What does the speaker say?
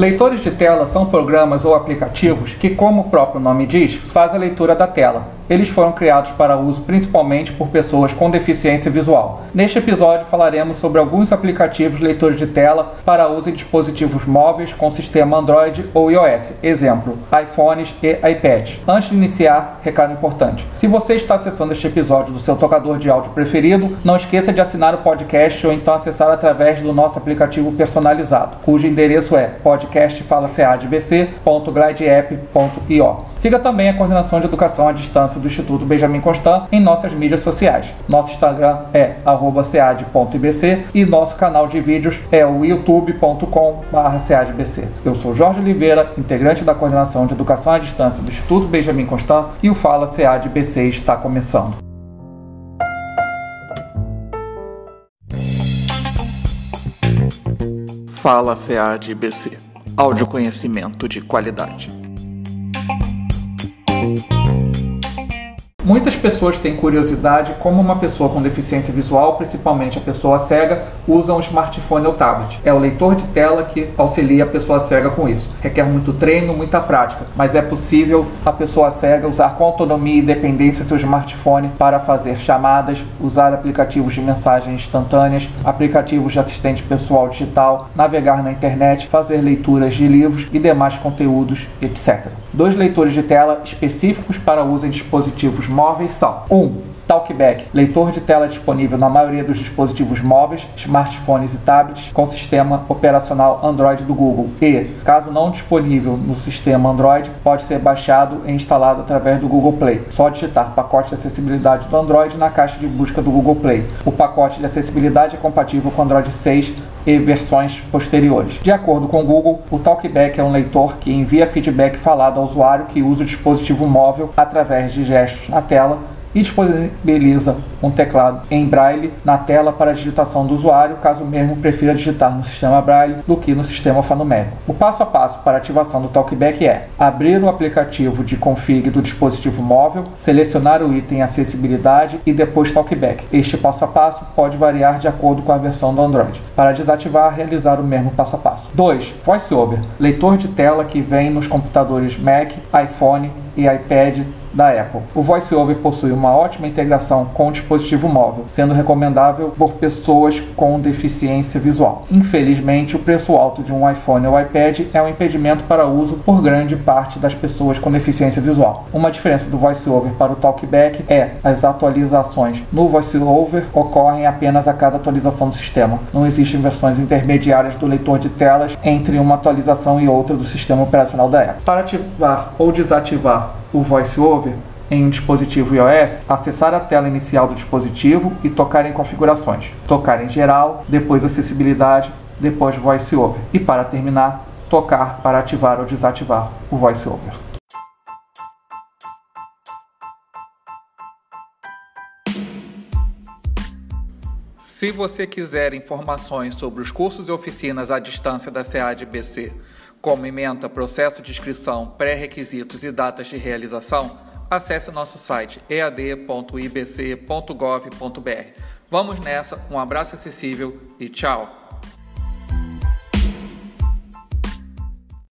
Leitores de tela são programas ou aplicativos que, como o próprio nome diz, fazem a leitura da tela. Eles foram criados para uso principalmente por pessoas com deficiência visual. Neste episódio falaremos sobre alguns aplicativos leitores de tela para uso em dispositivos móveis com sistema Android ou iOS, exemplo, iPhones e iPads. Antes de iniciar, recado importante. Se você está acessando este episódio do seu tocador de áudio preferido, não esqueça de assinar o podcast ou então acessar através do nosso aplicativo personalizado, cujo endereço é podcastfalaceadbc.glideapp.io. Siga também a coordenação de educação à distância do Instituto Benjamin Constant em nossas mídias sociais. Nosso Instagram é @cead.ibc e nosso canal de vídeos é o youtube.com/ceadbc. Eu sou Jorge Oliveira, integrante da coordenação de educação à distância do Instituto Benjamin Constant e o Fala CEAD-BC está começando. Fala CEAD-BC. Áudio conhecimento de qualidade. Muitas pessoas têm curiosidade como uma pessoa com deficiência visual, principalmente a pessoa cega, usa um smartphone ou tablet. É o leitor de tela que auxilia a pessoa cega com isso. Requer muito treino, muita prática, mas é possível a pessoa cega usar com autonomia e independência seu smartphone para fazer chamadas, usar aplicativos de mensagens instantâneas, aplicativos de assistente pessoal digital, navegar na internet, fazer leituras de livros e demais conteúdos, etc. Dois leitores de tela específicos para uso em dispositivos móveis são: 1. Um, Talkback, leitor de tela disponível na maioria dos dispositivos móveis, smartphones e tablets com sistema operacional Android do Google. E, caso não disponível no sistema Android, pode ser baixado e instalado através do Google Play. Só digitar pacote de acessibilidade do Android na caixa de busca do Google Play. O pacote de acessibilidade é compatível com Android 6 e versões posteriores. De acordo com o Google, o Talkback é um leitor que envia feedback falado ao usuário que usa o dispositivo móvel através de gestos na tela e disponibiliza um teclado em braille na tela para a digitação do usuário, caso mesmo prefira digitar no sistema braille do que no sistema alfanumérico. O passo a passo para a ativação do Talkback é abrir o aplicativo de config do dispositivo móvel, selecionar o item acessibilidade e depois Talkback. Este passo a passo pode variar de acordo com a versão do Android. Para desativar, realizar o mesmo passo a passo. 2. VoiceOver, leitor de tela que vem nos computadores Mac, iPhone e iPad da Apple. O VoiceOver possui uma ótima integração com o dispositivo móvel, sendo recomendável por pessoas com deficiência visual. Infelizmente, o preço alto de um iPhone ou iPad é um impedimento para uso por grande parte das pessoas com deficiência visual. Uma diferença do VoiceOver para o Talkback é as atualizações no VoiceOver ocorrem apenas a cada atualização do sistema. Não existem versões intermediárias do leitor de telas entre uma atualização e outra do sistema operacional da Apple. Para ativar ou desativar o VoiceOver em um dispositivo iOS, acessar a tela inicial do dispositivo e tocar em configurações. Tocar em geral, depois acessibilidade, depois VoiceOver. E para terminar, tocar para ativar ou desativar o VoiceOver. Se você quiser informações sobre os cursos e oficinas à distância da SEAD-BC, como ementa, processo de inscrição, pré-requisitos e datas de realização, acesse nosso site ead.ibc.gov.br. Vamos nessa, um abraço acessível e tchau!